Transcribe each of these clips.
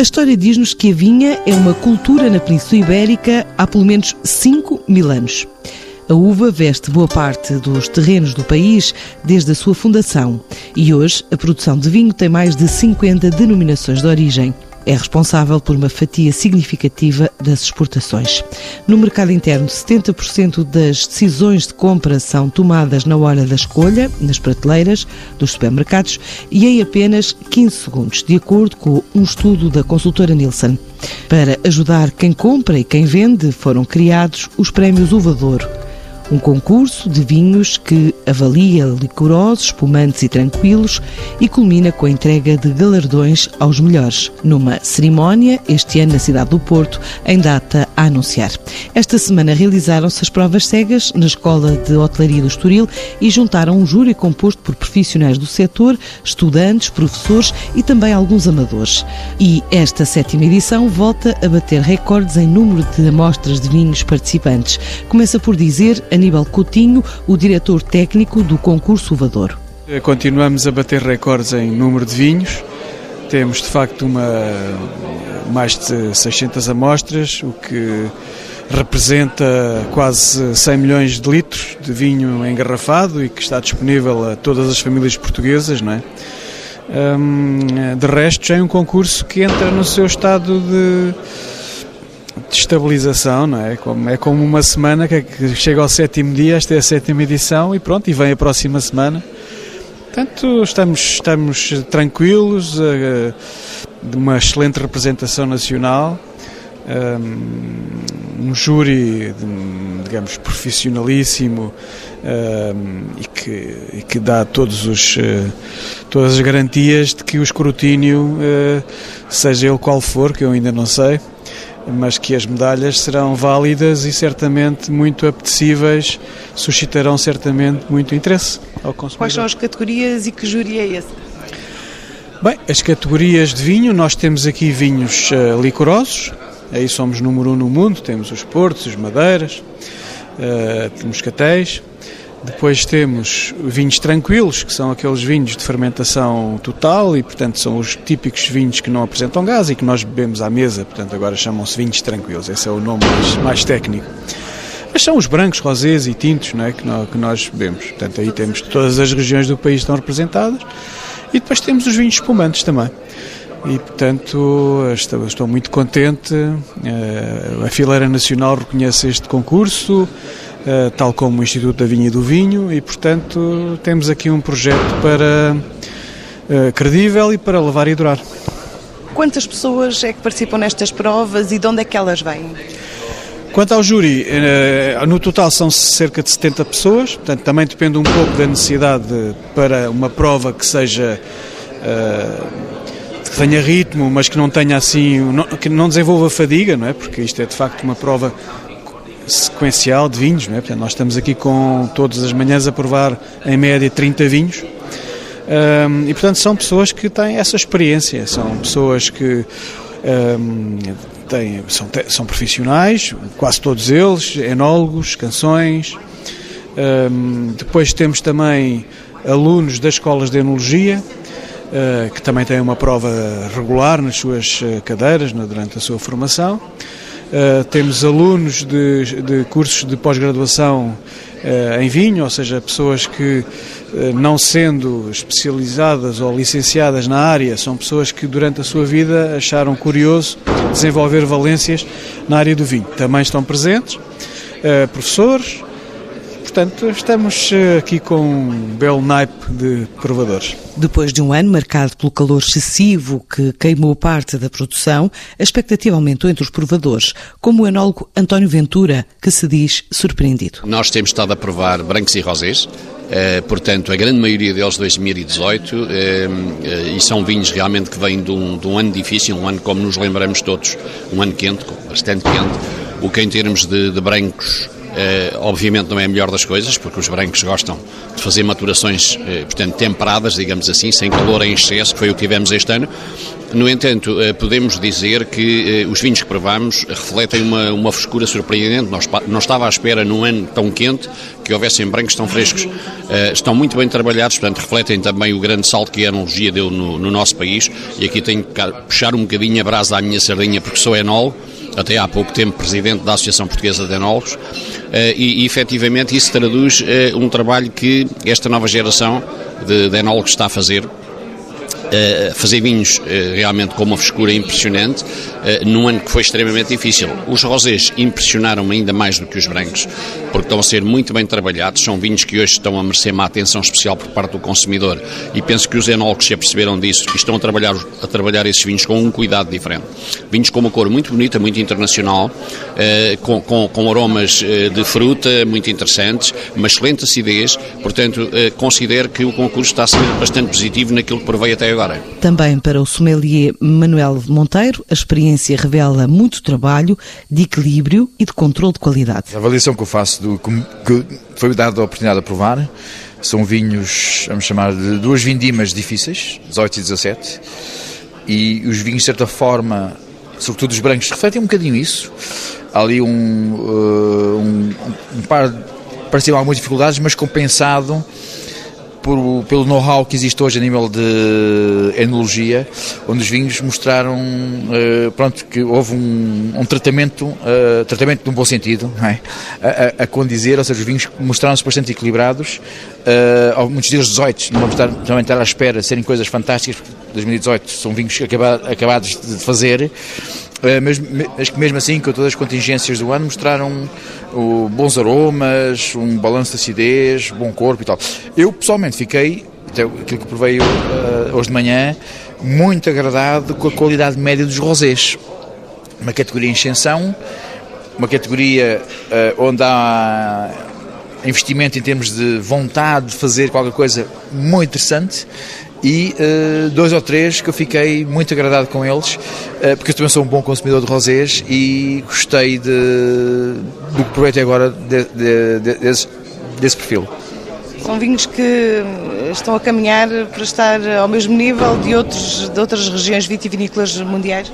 A história diz-nos que a vinha é uma cultura na Península Ibérica há pelo menos 5 mil anos. A uva veste boa parte dos terrenos do país desde a sua fundação e hoje a produção de vinho tem mais de 50 denominações de origem é responsável por uma fatia significativa das exportações. No mercado interno, 70% das decisões de compra são tomadas na hora da escolha, nas prateleiras dos supermercados, e em apenas 15 segundos, de acordo com um estudo da consultora Nielsen. Para ajudar quem compra e quem vende, foram criados os prémios Uvador um concurso de vinhos que avalia licorosos, espumantes e tranquilos e culmina com a entrega de galardões aos melhores, numa cerimónia este ano na cidade do Porto, em data a anunciar. Esta semana realizaram-se as provas cegas na Escola de Hotelaria do Estoril e juntaram um júri composto por profissionais do setor, estudantes, professores e também alguns amadores. E esta sétima edição volta a bater recordes em número de amostras de vinhos participantes. Começa por dizer a Aníbal Coutinho, o diretor técnico do concurso Uvador. Continuamos a bater recordes em número de vinhos. Temos de facto uma, mais de 600 amostras, o que representa quase 100 milhões de litros de vinho engarrafado e que está disponível a todas as famílias portuguesas, não é? de resto, já é um concurso que entra no seu estado de de estabilização, não é? Como, é como uma semana que, chega ao sétimo dia, esta é a sétima edição e pronto, e vem a próxima semana. Portanto, estamos, estamos tranquilos, uh, de uma excelente representação nacional, um, um júri, digamos, profissionalíssimo um, e, que, e que dá todos os, uh, todas as garantias de que o escrutínio, uh, seja ele qual for, que eu ainda não sei, mas que as medalhas serão válidas e certamente muito apetecíveis, suscitarão certamente muito interesse ao consumidor. Quais são as categorias e que júri é esse? Bem, as categorias de vinho, nós temos aqui vinhos uh, licorosos, aí somos número um no mundo, temos os portos, os madeiras, uh, temos catéis, depois temos vinhos tranquilos, que são aqueles vinhos de fermentação total e, portanto, são os típicos vinhos que não apresentam gás e que nós bebemos à mesa, portanto, agora chamam-se vinhos tranquilos, esse é o nome mais, mais técnico. Mas são os brancos, rosés e tintos não é, que, nós, que nós bebemos. Portanto, aí temos todas as regiões do país estão representadas e depois temos os vinhos espumantes também. E, portanto, estou, estou muito contente. Eh, a Fileira Nacional reconhece este concurso. Eh, tal como o Instituto da Vinha e do Vinho, e portanto temos aqui um projeto para uh, credível e para levar e durar. Quantas pessoas é que participam nestas provas e de onde é que elas vêm? Quanto ao júri, uh, no total são cerca de 70 pessoas, portanto também depende um pouco da necessidade para uma prova que seja que tenha ritmo, mas que não tenha assim, que não desenvolva fadiga, não é? Porque isto é de facto uma prova sequencial de vinhos, não é? Portanto, nós estamos aqui com todas as manhãs a provar em média 30 vinhos. Um, e portanto são pessoas que têm essa experiência, são pessoas que um, têm, são, são profissionais, quase todos eles, enólogos, canções. Um, depois temos também alunos das escolas de enologia, uh, que também têm uma prova regular nas suas uh, cadeiras durante a sua formação. Uh, temos alunos de, de cursos de pós-graduação uh, em vinho, ou seja, pessoas que, uh, não sendo especializadas ou licenciadas na área, são pessoas que durante a sua vida acharam curioso desenvolver valências na área do vinho. Também estão presentes professores, Portanto, estamos eh, aqui com um belo naipe de provadores. Depois de um ano marcado pelo calor excessivo que queimou parte da produção, a expectativa aumentou entre os provadores, como o enólogo António Ventura, que se diz surpreendido. Nós temos estado a provar brancos e rosés, eh, portanto, a grande maioria deles 2018, eh, e são vinhos realmente que vêm de um, de um ano difícil, um ano como nos lembramos todos, um ano quente, bastante quente, o que em termos de, de brancos Uh, obviamente não é a melhor das coisas, porque os brancos gostam de fazer maturações, uh, portanto, temperadas, digamos assim, sem calor em excesso, que foi o que tivemos este ano. No entanto, uh, podemos dizer que os vinhos que provamos refletem uma, uma frescura surpreendente. Nós, não estava à espera, num ano tão quente, que houvessem brancos tão frescos. estão muito bem trabalhados, portanto, refletem também o grande salto que a enologia deu no, no nosso país. E aqui tenho que puxar um bocadinho a brasa à minha sardinha, porque sou enólogo até há pouco tempo presidente da Associação Portuguesa de Enólogos, eh, e, efetivamente isso traduz eh, um trabalho que esta nova geração de, de enólogos está a fazer fazer vinhos uh, realmente com uma frescura impressionante, uh, num ano que foi extremamente difícil. Os rosés impressionaram-me ainda mais do que os brancos, porque estão a ser muito bem trabalhados, são vinhos que hoje estão a merecer uma atenção especial por parte do consumidor e penso que os enólogos se aperceberam disso e estão a trabalhar, a trabalhar esses vinhos com um cuidado diferente. Vinhos com uma cor muito bonita, muito internacional, com, com, com, aromas de fruta muito interessantes, uma excelente acidez, portanto, considero que o concurso está a ser bastante positivo naquilo que provei até agora agora. Também para o sommelier Manuel Monteiro, a experiência revela muito trabalho de equilíbrio e de controle de qualidade. A avaliação que eu faço, do, que foi dada a oportunidade de provar, são vinhos, vamos chamar de duas vindimas difíceis, 18 e 17, e os vinhos, de certa forma, sobretudo os brancos, refletem um bocadinho isso. Há ali um, uh, um, um par, pareciam algumas dificuldades, mas compensado por, pelo know-how que existe hoje a nível de enologia, onde os vinhos mostraram uh, pronto, que houve um, um tratamento, uh, tratamento num bom sentido, é? a, a, a, condizer, ou seja, os vinhos mostraram-se bastante equilibrados, uh, muitos deles 18, não vamos estar, também estar à espera serem coisas fantásticas, 2018 são vinhos acabados de fazer, mas, mas que mesmo assim, com todas as contingências do ano, mostraram bons aromas, um balanço de acidez, bom corpo e tal. Eu pessoalmente fiquei, até aquilo que provei uh, hoje de manhã, muito agradado com a qualidade média dos rosés. Uma categoria em extensão, uma categoria uh, onde há investimento em termos de vontade de fazer qualquer coisa muito interessante e uh, dois ou três que eu fiquei muito agradado com eles, uh, porque eu também sou um bom consumidor de rosés e gostei de, do que provei até agora de, de, de, desse, desse perfil. São vinhos que estão a caminhar para estar ao mesmo nível de, outros, de outras regiões vitivinícolas mundiais?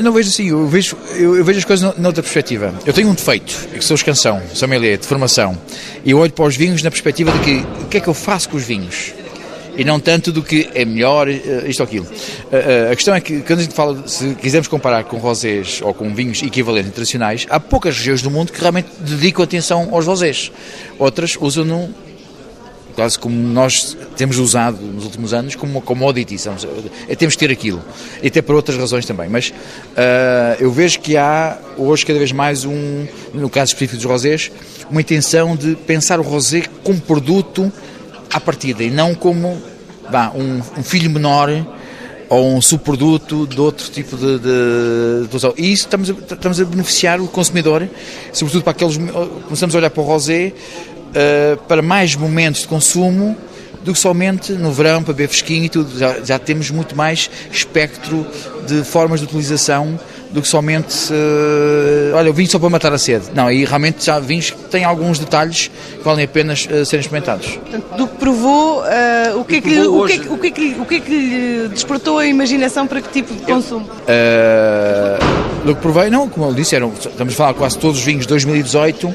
Não vejo assim, eu vejo, eu, eu vejo as coisas noutra perspectiva. Eu tenho um defeito, que sou escansão, sou sommelier, de formação, e eu olho para os vinhos na perspectiva de que o que é que eu faço com os vinhos? E não tanto do que é melhor eh, isto ou aquilo. Eh, eh, a questão é que, quando a gente fala, se quisermos comparar com rosés ou com vinhos equivalentes internacionais, há poucas regiões do mundo que realmente dedicam atenção aos rosés. Outras usam-no quase como nós temos usado nos últimos anos, como uma commodity. temos que ter aquilo. E até por outras razões também. Mas uh, eu vejo que há hoje cada vez mais um, no caso específico dos rosés, uma intenção de pensar o rosé como produto à partida e não como bah, um, um, filho menor ou um subproduto de outro tipo de, de, de E isso estamos a, estamos a beneficiar o consumidor, sobretudo para aqueles. Começamos a olhar para o rosé uh, para mais momentos de consumo do que somente no verão para beber fresquinho e tudo. Já, já temos muito mais espectro de formas de utilização do que somente, uh, olha, eu vim só para matar a sede. Não, e realmente já vinhos que têm alguns detalhes que valem a pena uh, serem experimentados. Portanto, do que provou, uh, o, que é que, o, que que, o, que é que, o que é que lhe despertou a imaginação para que tipo de consumo? do que provei, não, como eu disse, eram, estamos a falar quase todos os vinhos de 2018.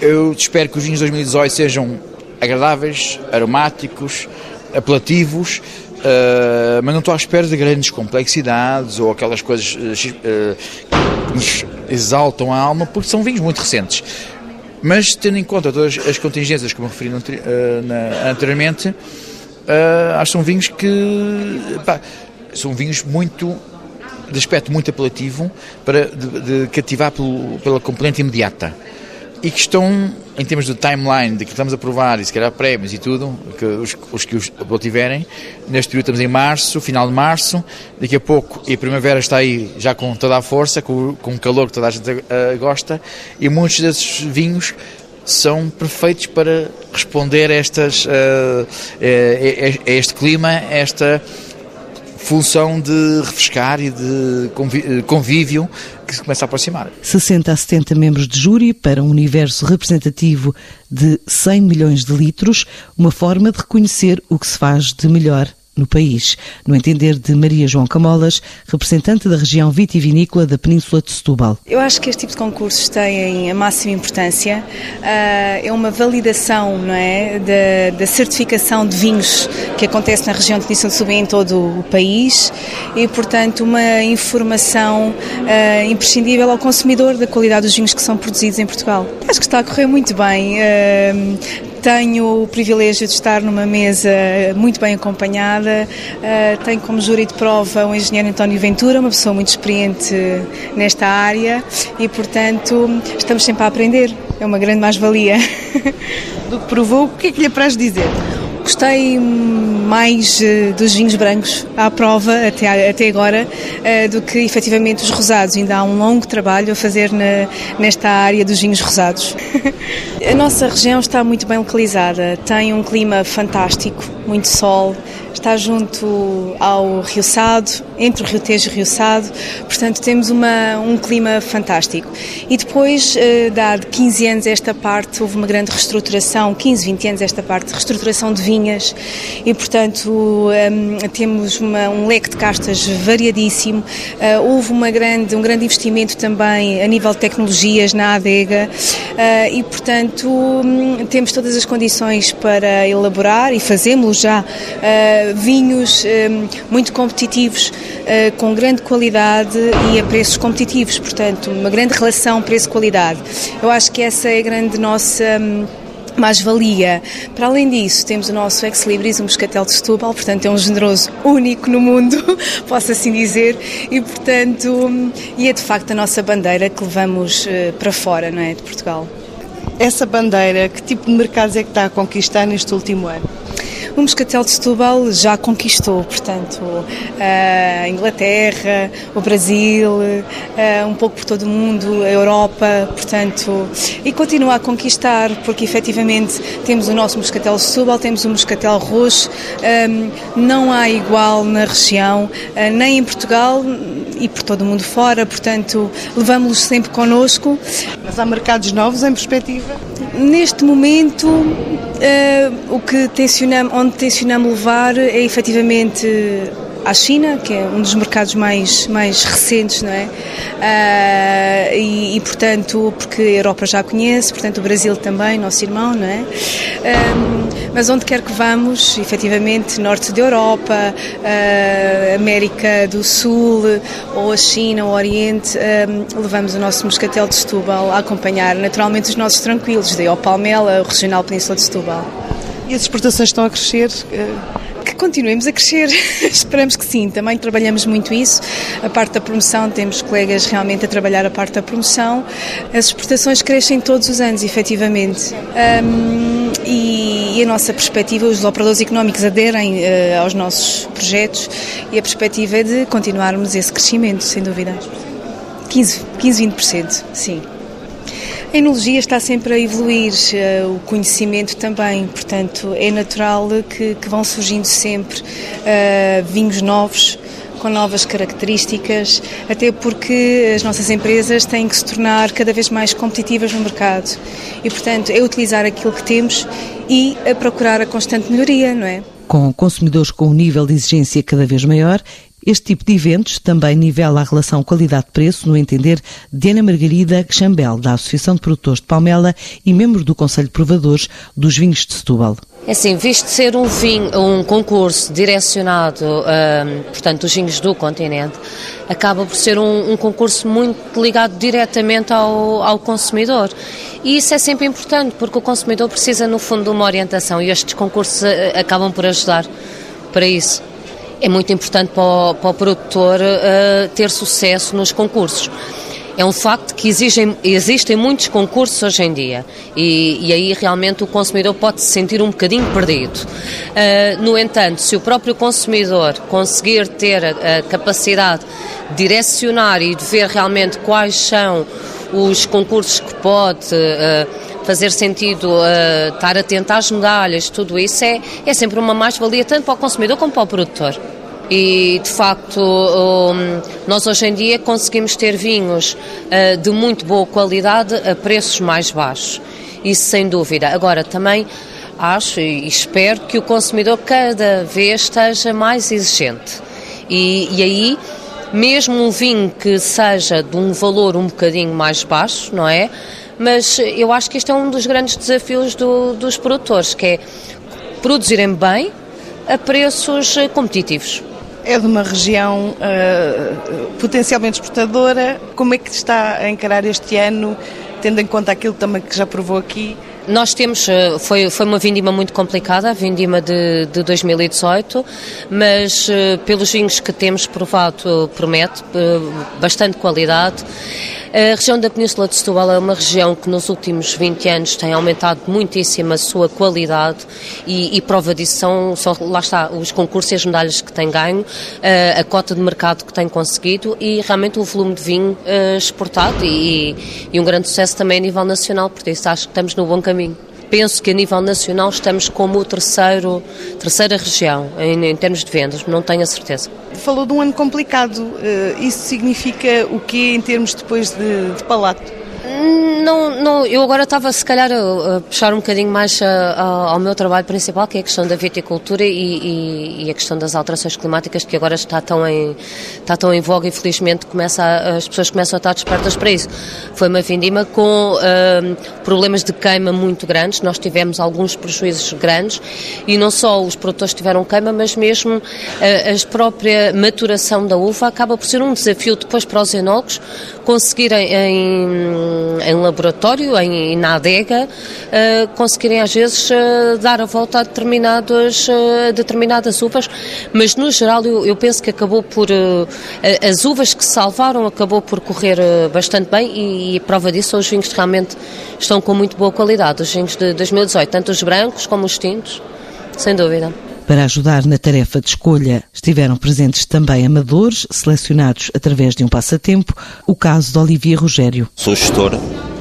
Eu espero que os vinhos de 2018 sejam agradáveis, aromáticos, apelativos, Uh, mas não estou à espera de grandes complexidades ou aquelas coisas uh, que nos exaltam a alma, porque são vinhos muito recentes. Mas tendo em conta todas as contingências que me referi uh, na, anteriormente, acho que são vinhos que pá, são vinhos muito de aspecto muito apelativo para de, de cativar pelo, pela componente imediata e que estão, em termos de timeline, de que estamos a provar, e se calhar prémios e tudo, que os, os que os obtiverem, neste período estamos em março, final de março, daqui a pouco, e a primavera está aí já com toda a força, com, com o calor que toda a gente uh, gosta, e muitos desses vinhos são perfeitos para responder a, estas, uh, a, a este clima, a esta função de refrescar e de convívio que se começa a aproximar. 60 a 70 membros de júri para um universo representativo de 100 milhões de litros, uma forma de reconhecer o que se faz de melhor no país, no entender de Maria João Camolas, representante da região vitivinícola da Península de Setúbal. Eu acho que este tipo de concursos tem a máxima importância. Ah, é uma validação não é, da, da certificação de vinhos que acontece na região de Península de Setúbal em todo o país e, portanto, uma informação uh, imprescindível ao consumidor da qualidade dos vinhos que são produzidos em Portugal. Acho que está a correr muito bem. Uh, tenho o privilégio de estar numa mesa muito bem acompanhada. Uh, tenho como júri de prova o engenheiro António Ventura, uma pessoa muito experiente nesta área e, portanto, estamos sempre a aprender. É uma grande mais-valia. Do que provou, o que é que lhe apraz dizer? Gostei mais uh, dos vinhos brancos à prova até, até agora uh, do que efetivamente os rosados. Ainda há um longo trabalho a fazer na, nesta área dos vinhos rosados. a nossa região está muito bem localizada, tem um clima fantástico, muito sol, está junto ao Rio Sado, entre o Rio Tejo e o Rio Sado, portanto temos uma, um clima fantástico. E depois, uh, de 15 anos esta parte, houve uma grande reestruturação, 15, 20 anos esta parte, reestruturação de vinhas e, portanto, um, temos uma, um leque de castas variadíssimo. Uh, houve uma grande, um grande investimento também a nível de tecnologias na adega uh, e, portanto, um, temos todas as condições para elaborar e fazemos já uh, vinhos um, muito competitivos, com grande qualidade e a preços competitivos, portanto, uma grande relação preço-qualidade. Eu acho que essa é a grande nossa hum, mais-valia. Para além disso, temos o nosso Ex Libris, um moscatel de Setúbal, portanto é um generoso único no mundo, posso assim dizer, e portanto, e é de facto a nossa bandeira que levamos eh, para fora, não é, de Portugal. Essa bandeira, que tipo de mercados é que está a conquistar neste último ano? O Moscatel de Setúbal já conquistou, portanto, a Inglaterra, o Brasil, um pouco por todo o mundo, a Europa, portanto, e continua a conquistar, porque efetivamente temos o nosso Moscatel de Setúbal, temos o Moscatel Roxo, não há igual na região, ah, nem em Portugal e por todo o mundo fora, portanto, levamos-los sempre connosco. Mas há mercados novos em perspectiva? Neste momento, uh, o que tencionamos, onde tencionamos levar é efetivamente à China, que é um dos mercados mais, mais recentes, não é? Uh, e, e, portanto, porque a Europa já conhece, portanto, o Brasil também, nosso irmão, não é? Um, mas onde quer que vamos, efetivamente, norte da Europa, uh, América do Sul, ou a China, ou o Oriente, um, levamos o nosso moscatel de Setúbal a acompanhar, naturalmente, os nossos tranquilos, daí ao Palmela, o Regional Península de Setúbal. E as exportações estão a crescer? que continuemos a crescer. Esperamos que sim. Também trabalhamos muito isso. A parte da promoção, temos colegas realmente a trabalhar a parte da promoção. As exportações crescem todos os anos, efetivamente. Um, e, e, a nossa perspectiva, os operadores económicos aderem uh, aos nossos projetos e a perspectiva é de continuarmos esse crescimento, sem dúvida. 15, 15 20%, sim. A enologia está sempre a evoluir, uh, o conhecimento também, portanto, é natural que, que vão surgindo sempre uh, vinhos novos com novas características, até porque as nossas empresas têm que se tornar cada vez mais competitivas no mercado. E, portanto, é utilizar aquilo que temos e a procurar a constante melhoria, não é? Com consumidores com um nível de exigência cada vez maior, este tipo de eventos também nivela a relação qualidade-preço, no entender de Ana Margarida Chambel, da Associação de Produtores de Palmela e membro do Conselho de Provadores dos Vinhos de Setúbal. É assim, visto ser um, vinho, um concurso direcionado, um, portanto, dos vinhos do continente, acaba por ser um, um concurso muito ligado diretamente ao, ao, consumidor. E isso é sempre importante, porque o consumidor precisa, no fundo, de uma orientação e estes concursos eh, acabam por ajudar para isso é muito importante para o, para o produtor uh, ter sucesso nos concursos. É um facto que exigem, existem muitos concursos hoje em dia e, e, aí realmente o consumidor pode se sentir um bocadinho perdido. Uh, no entanto, se o próprio consumidor conseguir ter a, a capacidade de direcionar e de ver realmente quais são os concursos que pode uh, fazer sentido uh, estar atento às medalhas, tudo isso é, é sempre uma mais-valia tanto para o consumidor como para o produtor. E de facto, um, nós hoje em dia conseguimos ter vinhos uh, de muito boa qualidade a preços mais baixos. Isso sem dúvida. Agora também acho e espero que o consumidor cada vez esteja mais exigente. E, e aí, mesmo um vinho que seja de um valor um bocadinho mais baixo, não é? Mas eu acho que este é um dos grandes desafios do, dos produtores, que é produzirem bem a preços eh, competitivos é de uma região uh, potencialmente exportadora. Como é que está a encarar este ano, tendo em conta aquilo também que já provou aqui? Nós temos, eh, foi, foi uma vindima muito complicada, a vindima de, de 2018, mas pelos vinhos que temos provado promete bastante qualidade. A região da Península de Setúbal é uma região que nos últimos 20 anos tem aumentado muitíssimo a sua qualidade e, e prova disso são, são, lá está, os concursos e as medalhas que tem ganho, a, a cota de mercado que tem conseguido e realmente o volume de vinho uh, exportado e, e um grande sucesso também a nível nacional, por isso acho que estamos no bom caminho penso que a nível nacional estamos como terceiro, terceira região em, em termos de vendas, não tenho a certeza. Falou de um ano complicado, eh, isso significa o quê em termos depois de, de palato? Não, não, eu agora estava se calhar a, a puxar um bocadinho mais a, a, ao meu trabalho principal, que é a questão da viticultura e, e, e, a questão das alterações climáticas, que agora está tão em, está tão em voga e felizmente começa as pessoas começam a estar despertas para isso. Foi uma vindima com uh, problemas de queima muito grandes, nós tivemos alguns prejuízos grandes e não só os produtores tiveram queima, mas mesmo uh, a própria maturação da uva acaba por ser um desafio depois para os enólogos conseguirem em, em laboratório, em, na adega, uh, conseguirem às vezes uh, dar a volta a determinadas, uh, determinadas uvas, mas no geral eu, eu penso que acabou por, as uvas que salvaram acabou por correr bastante bem e, e prova disso os vinhos realmente estão com muito boa qualidade, os vinhos de 2018, tanto os brancos como os tintos, sem dúvida. Para ajudar na tarefa de escolha, estiveram presentes também amadores, selecionados através de um passatempo, o caso de Olivia Rogério. Sou gestor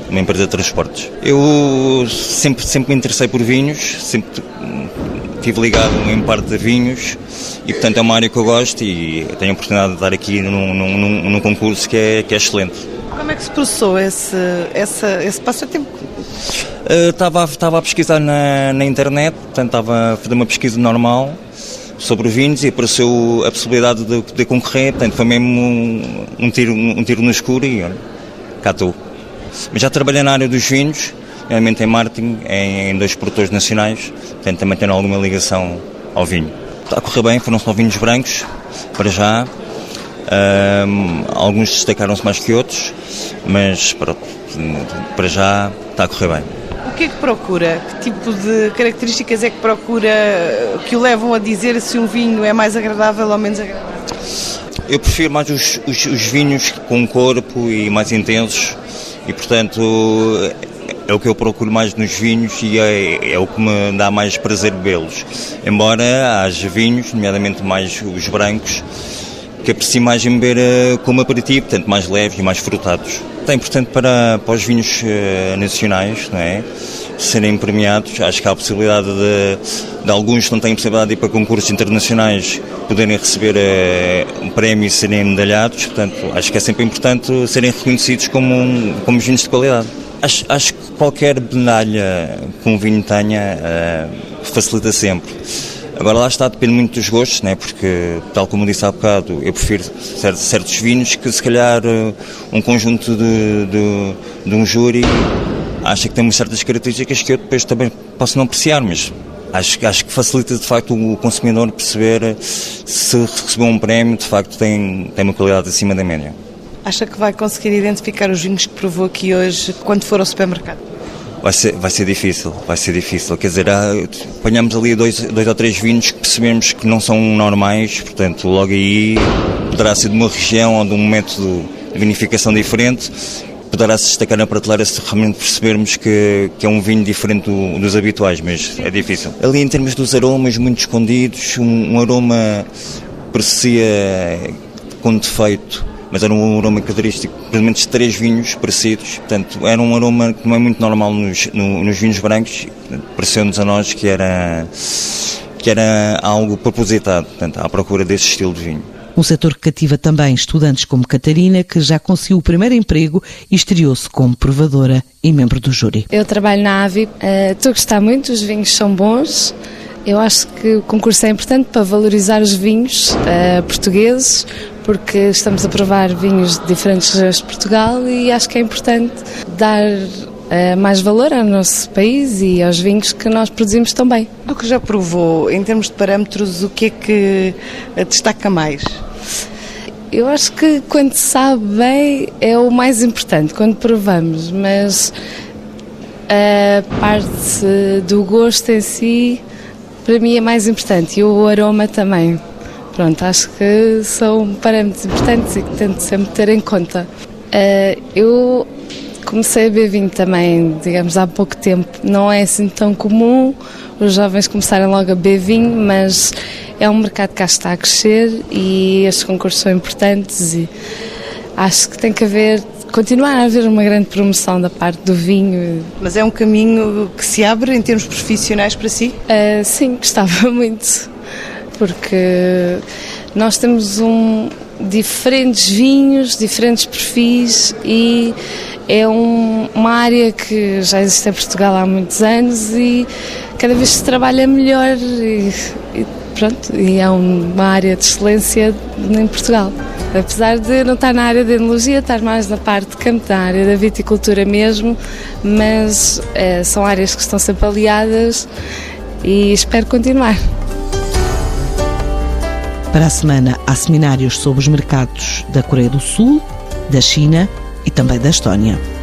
uma empresa de transportes. Eu sempre, sempre me interessei por vinhos, sempre estive ligado em parte a vinhos e, portanto, é uma área que eu gosto e tenho a oportunidade de estar aqui num, num, num concurso que é, que é excelente. Como é que se processou esse, essa, esse passatempo? Estava, uh, estava a pesquisar na, na internet, portanto, estava a fazer uma pesquisa normal sobre vinhos e apareceu a possibilidade de, de concorrer, portanto, foi mesmo um, um, tiro, um tiro no escuro e olha, cá estou. Mas já trabalhei na área dos vinhos, realmente em marketing, em, em dois produtores nacionais, portanto também tenho alguma ligação ao vinho. Está a correr bem, foram só vinhos brancos, para já. Um, alguns destacaram-se mais que outros, mas para, para já está a correr bem. O que é que procura? Que tipo de características é que procura que o levam a dizer se um vinho é mais agradável ou menos agradável? Eu prefiro mais os, os, os vinhos com corpo e mais intensos e portanto é o que eu procuro mais nos vinhos e é, é o que me dá mais prazer bebê-los. Embora haja vinhos, nomeadamente mais os brancos, que aprecio mais em beber uh, como aperitivo, portanto mais leves e mais frutados. É importante para, para os vinhos uh, nacionais, não é? serem premiados. Acho que há a possibilidade de, de alguns que não têm possibilidade de ir para concursos internacionais poderem receber uh, um prémio e serem medalhados. Portanto, acho que é sempre importante serem reconhecidos como, um, como vinhos de qualidade. Acho, acho que qualquer medalha que um vinho tenha uh, facilita sempre. Agora lá está, depende muito dos gostos, né? porque, tal como disse há bocado, eu prefiro certos, certos vinhos que se calhar uh, um conjunto de, de, de um júri acha que tem certas características que eu depois também posso não apreciar, mas acho, acho que facilita de facto o consumidor perceber se recebeu um prémio, de facto tem, tem uma qualidade acima da média. Acha que vai conseguir identificar os vinhos que provou aqui hoje quando for ao supermercado? Vai ser, vai ser difícil, vai ser difícil. Quer dizer, há, apanhamos ali dois, dois ou três vinhos que percebemos que não são normais, portanto, logo aí poderá ser de uma região ou de um método de vinificação diferente poderá se destacar na prateleira se realmente percebermos que, que é um vinho diferente do, dos habituais, mas é difícil. Ali em termos dos aromas muito escondidos, um, um aroma parecia com defeito, mas era um aroma característico, pelo menos três vinhos parecidos, portanto era um aroma que não é muito normal nos, no, nos vinhos brancos, pareceu-nos a nós que era que era algo propositado, portanto, à procura desse estilo de vinho. Um setor que cativa também estudantes como Catarina, que já conseguiu o primeiro emprego e estreou-se como provadora e membro do júri. Eu trabalho na AVI, uh, estou a gostar muito, os vinhos são bons. Eu acho que o concurso é importante para valorizar os vinhos uh, portugueses, porque estamos a provar vinhos de diferentes regiões de Portugal e acho que é importante dar uh, mais valor ao nosso país e aos vinhos que nós produzimos também. Do que já provou, em termos de parâmetros, o que é que destaca mais? Eu acho que quando se sabe bem é o mais importante, quando provamos, mas a parte do gosto em si, para mim é mais importante e o aroma também. Pronto, acho que são parâmetros importantes e que tento sempre ter em conta. Uh, eu comecei a beber vinho também, digamos, há pouco tempo. Não é assim tão comum os jovens começarem logo a beber vinho, mas é um mercado que cá está a crescer e estes concursos são importantes e acho que tem que haver continuar a haver uma grande promoção da parte do vinho. Mas é um caminho que se abre em termos profissionais para si? Uh, sim, gostava muito, porque nós temos um, diferentes vinhos, diferentes perfis e é um, uma área que já existe em Portugal há muitos anos e cada vez se trabalha melhor e, e pronto, e é uma área de excelência em Portugal. Apesar de não estar na área de enologia, estar mais na parte de campo, na área da viticultura mesmo, mas é, são áreas que estão sempre aliadas e espero continuar. Para a semana há seminários sobre os mercados da Coreia do Sul, da China e também da Estónia.